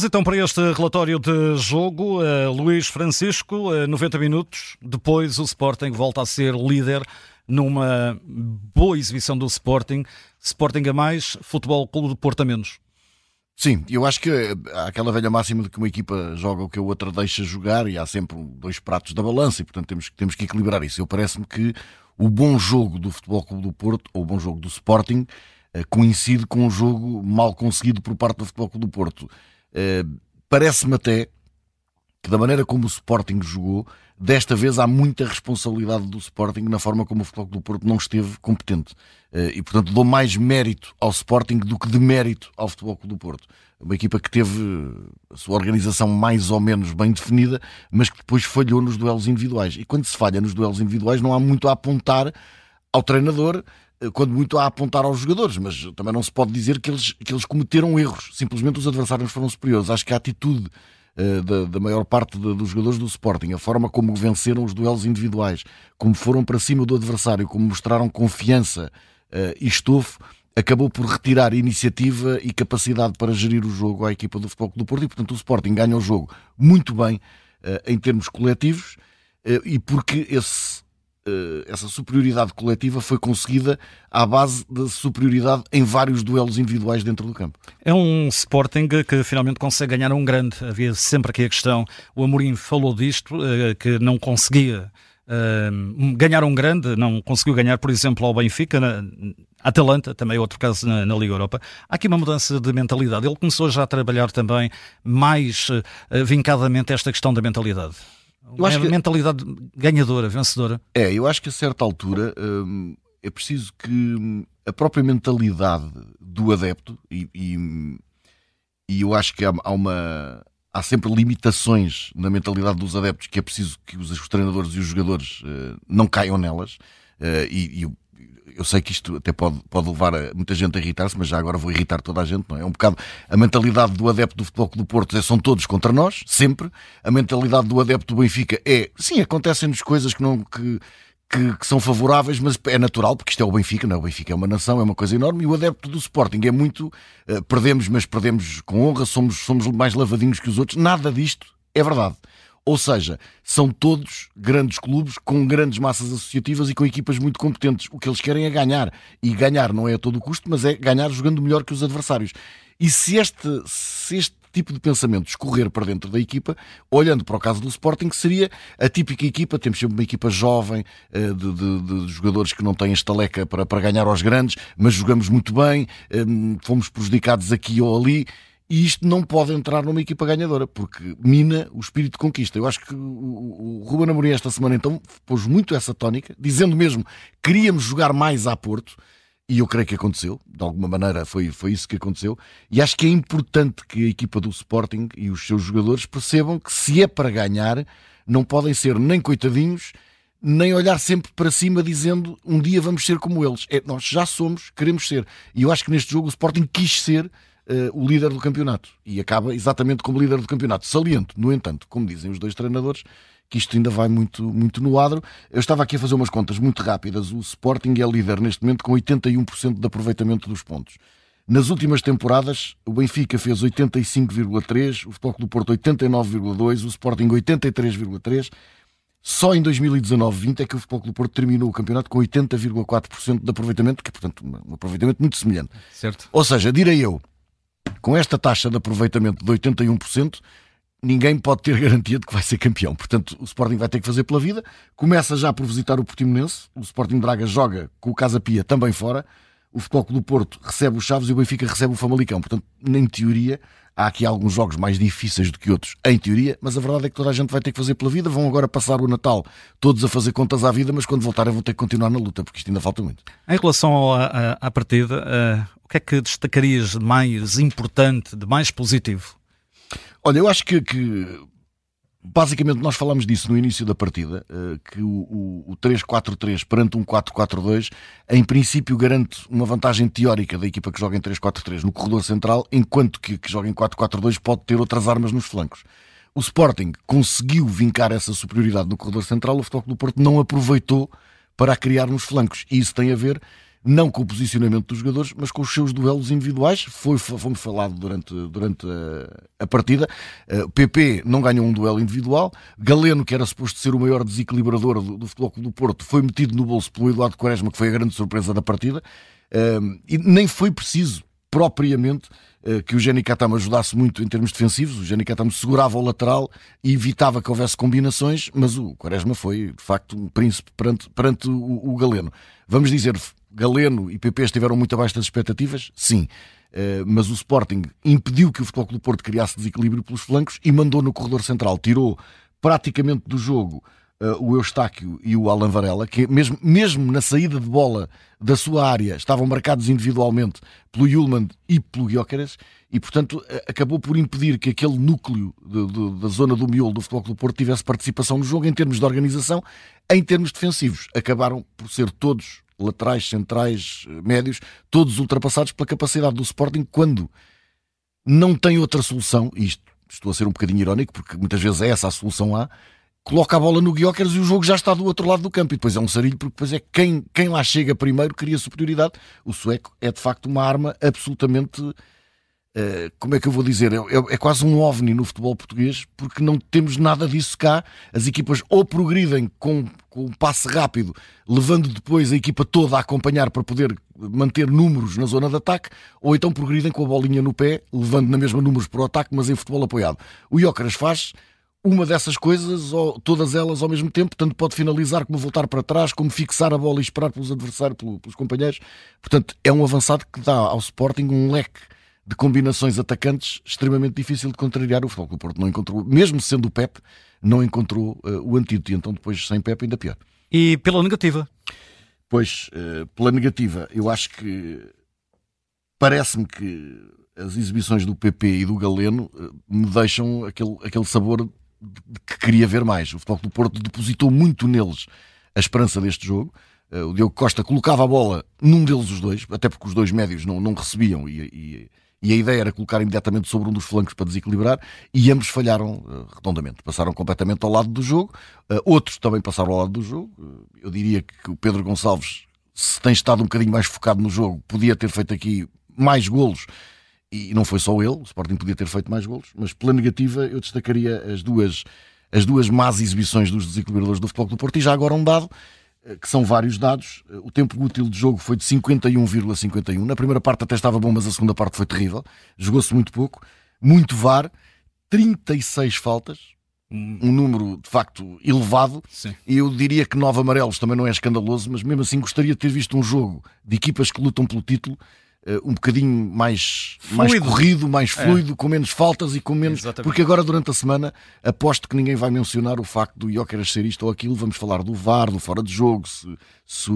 Vamos então para este relatório de jogo. Uh, Luís Francisco, uh, 90 minutos. Depois o Sporting volta a ser líder numa boa exibição do Sporting. Sporting a mais, Futebol Clube de Porto a menos. Sim, eu acho que há aquela velha máxima de que uma equipa joga o que a outra deixa jogar e há sempre dois pratos da balança e, portanto, temos, temos que equilibrar isso. Eu parece-me que o bom jogo do Futebol Clube do Porto, ou o bom jogo do Sporting, eh, coincide com um jogo mal conseguido por parte do Futebol Clube do Porto. Eh, parece-me até que da maneira como o Sporting jogou, desta vez há muita responsabilidade do Sporting na forma como o Futebol do Porto não esteve competente. Eh, e, portanto, dou mais mérito ao Sporting do que de mérito ao Futebol do Porto. Uma equipa que teve a sua organização mais ou menos bem definida, mas que depois falhou nos duelos individuais. E quando se falha nos duelos individuais, não há muito a apontar ao treinador, eh, quando muito a apontar aos jogadores, mas também não se pode dizer que eles, que eles cometeram erros. Simplesmente os adversários foram superiores. Acho que a atitude eh, da, da, maior parte de, dos jogadores do Sporting, a forma como venceram os duelos individuais, como foram para cima do adversário, como mostraram confiança uh, e estofo, acabou por retirar iniciativa e capacidade para gerir o jogo à equipa do Futebol Clube do Porto e, portanto, o Sporting ganha o jogo muito bem uh, em termos coletivos e porque esse eh, essa superioridade coletiva foi conseguida à base da superioridade em vários duelos individuais dentro do campo. É um Sporting que finalmente consegue ganhar um grande. Havia sempre aqui a questão, o Amorim falou disto, eh, que não conseguia eh, ganhar um grande, não conseguiu ganhar, por exemplo, ao Benfica, na Atalanta, também é outro caso na, na, Liga Europa. Há aqui uma mudança de mentalidade. Ele começou já a trabalhar também mais vincadamente esta questão da mentalidade. Eu acho que... mentalidade ganhadora, vencedora. É, eu acho que a certa altura hum, é preciso que hum, a própria mentalidade do adepto, e, e, e eu acho que há, há, uma. Há sempre limitações na mentalidade dos adeptos que é preciso que os, os treinadores e os jogadores uh, não caiam nelas. Uh, e, e eu sei que isto até pode, pode levar a, muita gente a irritar-se, mas já agora vou irritar toda a gente, não é? É um bocado a mentalidade do adepto do Futebol do Porto é são todos contra nós, sempre. A mentalidade do adepto do Benfica é, sim, acontecem-nos coisas que não. Que, que, que, são favoráveis, mas é natural, porque isto é o Benfica, não é? O Benfica é uma nação, é uma coisa enorme, e o adepto do Sporting é muito. Uh, perdemos, mas perdemos com honra, somos, somos mais lavadinhos que os outros. Nada disto é verdade. Ou seja, são todos grandes clubes com grandes massas associativas e com equipas muito competentes. O que eles querem é ganhar. E ganhar não é a todo custo, mas é ganhar jogando melhor que os adversários. E se este, se este tipo de pensamento escorrer para dentro da equipa, olhando para o caso do Sporting, seria a típica equipa, temos sempre uma equipa jovem, eh, de, de, de jogadores que não têm estaleca para, para ganhar aos grandes, mas jogamos muito bem, eh, fomos prejudicados aqui ou ali, e isto não pode entrar numa equipa ganhadora, porque mina o espírito de conquista. Eu acho que o, o Ruben Amorim esta semana então pôs muito essa tónica, dizendo mesmo queríamos jogar mais a Porto, e eu creio que aconteceu, de alguma maneira foi, foi isso que aconteceu, e acho que é importante que a equipa do Sporting e os seus jogadores percebam que se é para ganhar, não podem ser nem coitadinhos, nem olhar sempre para cima dizendo um dia vamos ser como eles. É, nós já somos, queremos ser. E eu acho que neste jogo o Sporting quis ser uh, o líder do campeonato e acaba exatamente como líder do campeonato. Saliento, no entanto, como dizem os dois treinadores, que isto ainda vai muito, muito no adro. Eu estava aqui a fazer umas contas muito rápidas. O Sporting é líder neste momento com 81% de aproveitamento dos pontos. Nas últimas temporadas, o Benfica fez 85,3%, o Futebol do Porto 89,2%, o Sporting 83,3%. Só em 2019-20 é que o Futebol do Porto terminou o campeonato com 80,4% de aproveitamento, que é, portanto, um aproveitamento muito semelhante. Certo. Ou seja, direi eu, com esta taxa de aproveitamento de 81%, ninguém pode ter garantia de que vai ser campeão. Portanto, o Sporting vai ter que fazer pela vida. Começa já por visitar o Portimonense. O Sporting Braga joga com o Casa Pia também fora. O Futebol do Porto recebe os Chaves e o Benfica recebe o Famalicão. Portanto, em teoria, há aqui alguns jogos mais difíceis do que outros, em teoria, mas a verdade é que toda a gente vai ter que fazer pela vida. Vão agora passar o Natal todos a fazer contas à vida, mas quando voltarem vão ter que continuar na luta, porque isto ainda falta muito. Em relação à, à partida, uh, que é que destacarias de mais importante, de mais positivo? Olha, eu acho que, que basicamente nós falamos disso no início da partida, eh, que o 3-4-3 perante um 4-4-2, em princípio garante uma vantagem teórica da equipa que joga em 3-4-3 no corredor central, enquanto que que joga em 4-4-2 pode ter outras armas nos flancos. O Sporting conseguiu vincar essa superioridade no corredor central, o Futebol do Porto não aproveitou para a criar nos flancos. E isso tem a ver não com o posicionamento dos jogadores, mas com os seus duelos individuais. Foi, fomos falado durante, durante a, a partida. Uh, PP não ganhou um duelo individual. Galeno, que era suposto ser o maior desequilibrador do, do Futebol do Porto, foi metido no bolso pelo Eduardo Quaresma, que foi a grande surpresa da partida. Uh, e nem foi preciso propriamente uh, que o Jenny Katam ajudasse muito em termos defensivos. O Jenny Katam segurava o lateral e evitava que houvesse combinações, mas o Quaresma foi, de facto, um príncipe perante, perante o, o Galeno. Vamos dizer, Galeno e PP estiveram muito abaixo das expectativas? Sim. Uh, mas o Sporting impediu que o Futebol Clube Porto criasse desequilíbrio pelos flancos e mandou no corredor central. Tirou praticamente do jogo uh, o Eustáquio e o Alan Varela, que mesmo, mesmo na saída de bola da sua área estavam marcados individualmente pelo Yulman e pelo Gyökeres e, portanto, uh, acabou por impedir que aquele núcleo de, de, da zona do miolo do Futebol Clube Porto tivesse participação no jogo em termos de organização, em termos defensivos. Acabaram por ser todos laterais, centrais, médios, todos ultrapassados pela capacidade do Sporting quando não tem outra solução, isto estou a ser um bocadinho irónico, porque muitas vezes é essa a solução A, coloca a bola no Guióqueres e o jogo já está do outro lado do campo. E depois é um sarilho, porque depois é quem, quem lá chega primeiro cria superioridade. O sueco é de facto uma arma absolutamente Uh, como é que eu vou dizer? É, é, é, quase um ovni no futebol português, porque não temos nada disso cá. As equipas ou progridem com, com um passe rápido, levando depois a equipa toda a acompanhar para poder manter números na zona de ataque, ou então progridem com a bolinha no pé, levando na mesma números para o ataque, mas em futebol apoiado. O Jócaras faz uma dessas coisas, ou todas elas ao mesmo tempo, tanto pode finalizar como voltar para trás, como fixar a bola e esperar pelos adversários, pelos companheiros. Portanto, é um avançado que dá ao Sporting um leque de combinações atacantes extremamente difícil de contrariar. O Futebol Clube Porto não encontrou, mesmo sendo o Pep, não encontrou uh, o antídoto. E então depois sem Pep ainda pior. E pela negativa? Pois, uh, pela negativa, eu acho que parece-me que as exibições do PP e do Galeno uh, me deixam aquele, aquele sabor de que queria ver mais. O Futebol Clube Porto depositou muito neles a esperança deste jogo. o Diogo Costa colocava a bola num deles os dois, até porque os dois médios não, não recebiam e, e e a ideia era colocar imediatamente sobre um dos flancos para desequilibrar e ambos falharam uh, redondamente. Passaram completamente ao lado do jogo, uh, outros também passaram ao lado do jogo. Uh, eu diria que o Pedro Gonçalves, se tem estado um bocadinho mais focado no jogo, podia ter feito aqui mais golos e não foi só ele, o Sporting podia ter feito mais golos, mas pela negativa eu destacaria as duas, as duas más exibições dos desequilibradores do Futebol do Porto e já agora um dado que são vários dados. Eh, o tempo útil de jogo foi de 51,51. ,51. Na primeira parte até estava bom, mas a segunda parte foi terrível. Jogou-se muito pouco. Muito VAR. 36 faltas. Um número de facto elevado. Sim. E eu diria que nove amarelos também não é escandaloso, mas mesmo assim gostaria de ter visto um jogo de equipas que lutam pelo título um bocadinho mais, mais corrido, mais é. fluido, é. com menos faltas e com menos. Exatamente. Porque agora, durante a semana, aposto que ninguém vai mencionar o facto do Jóqueras ser isto ou aquilo. Vamos falar do VAR, do fora de jogo, se, se,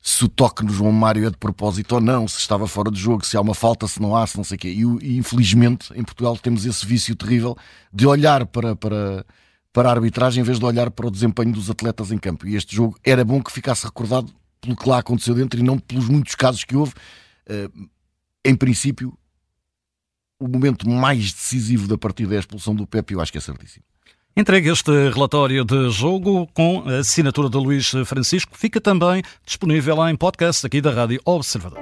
se, o toque no João Mário é de propósito ou não, se estava fora de jogo, se há uma falta, se não há, se não sei o quê. E, e infelizmente, em Portugal, temos esse vício terrível de olhar para. para para a arbitragem em vez de olhar para o desempenho dos atletas em campo. E este jogo era bom que ficasse recordado pelo que lá aconteceu dentro e não pelos muitos casos que houve eh, em princípio, o momento mais decisivo da partida é a expulsão do Pepe, eu acho que é certíssimo. Entregue este relatório de jogo com a assinatura de Luís Francisco. Fica também disponível em podcast aqui da Rádio Observador.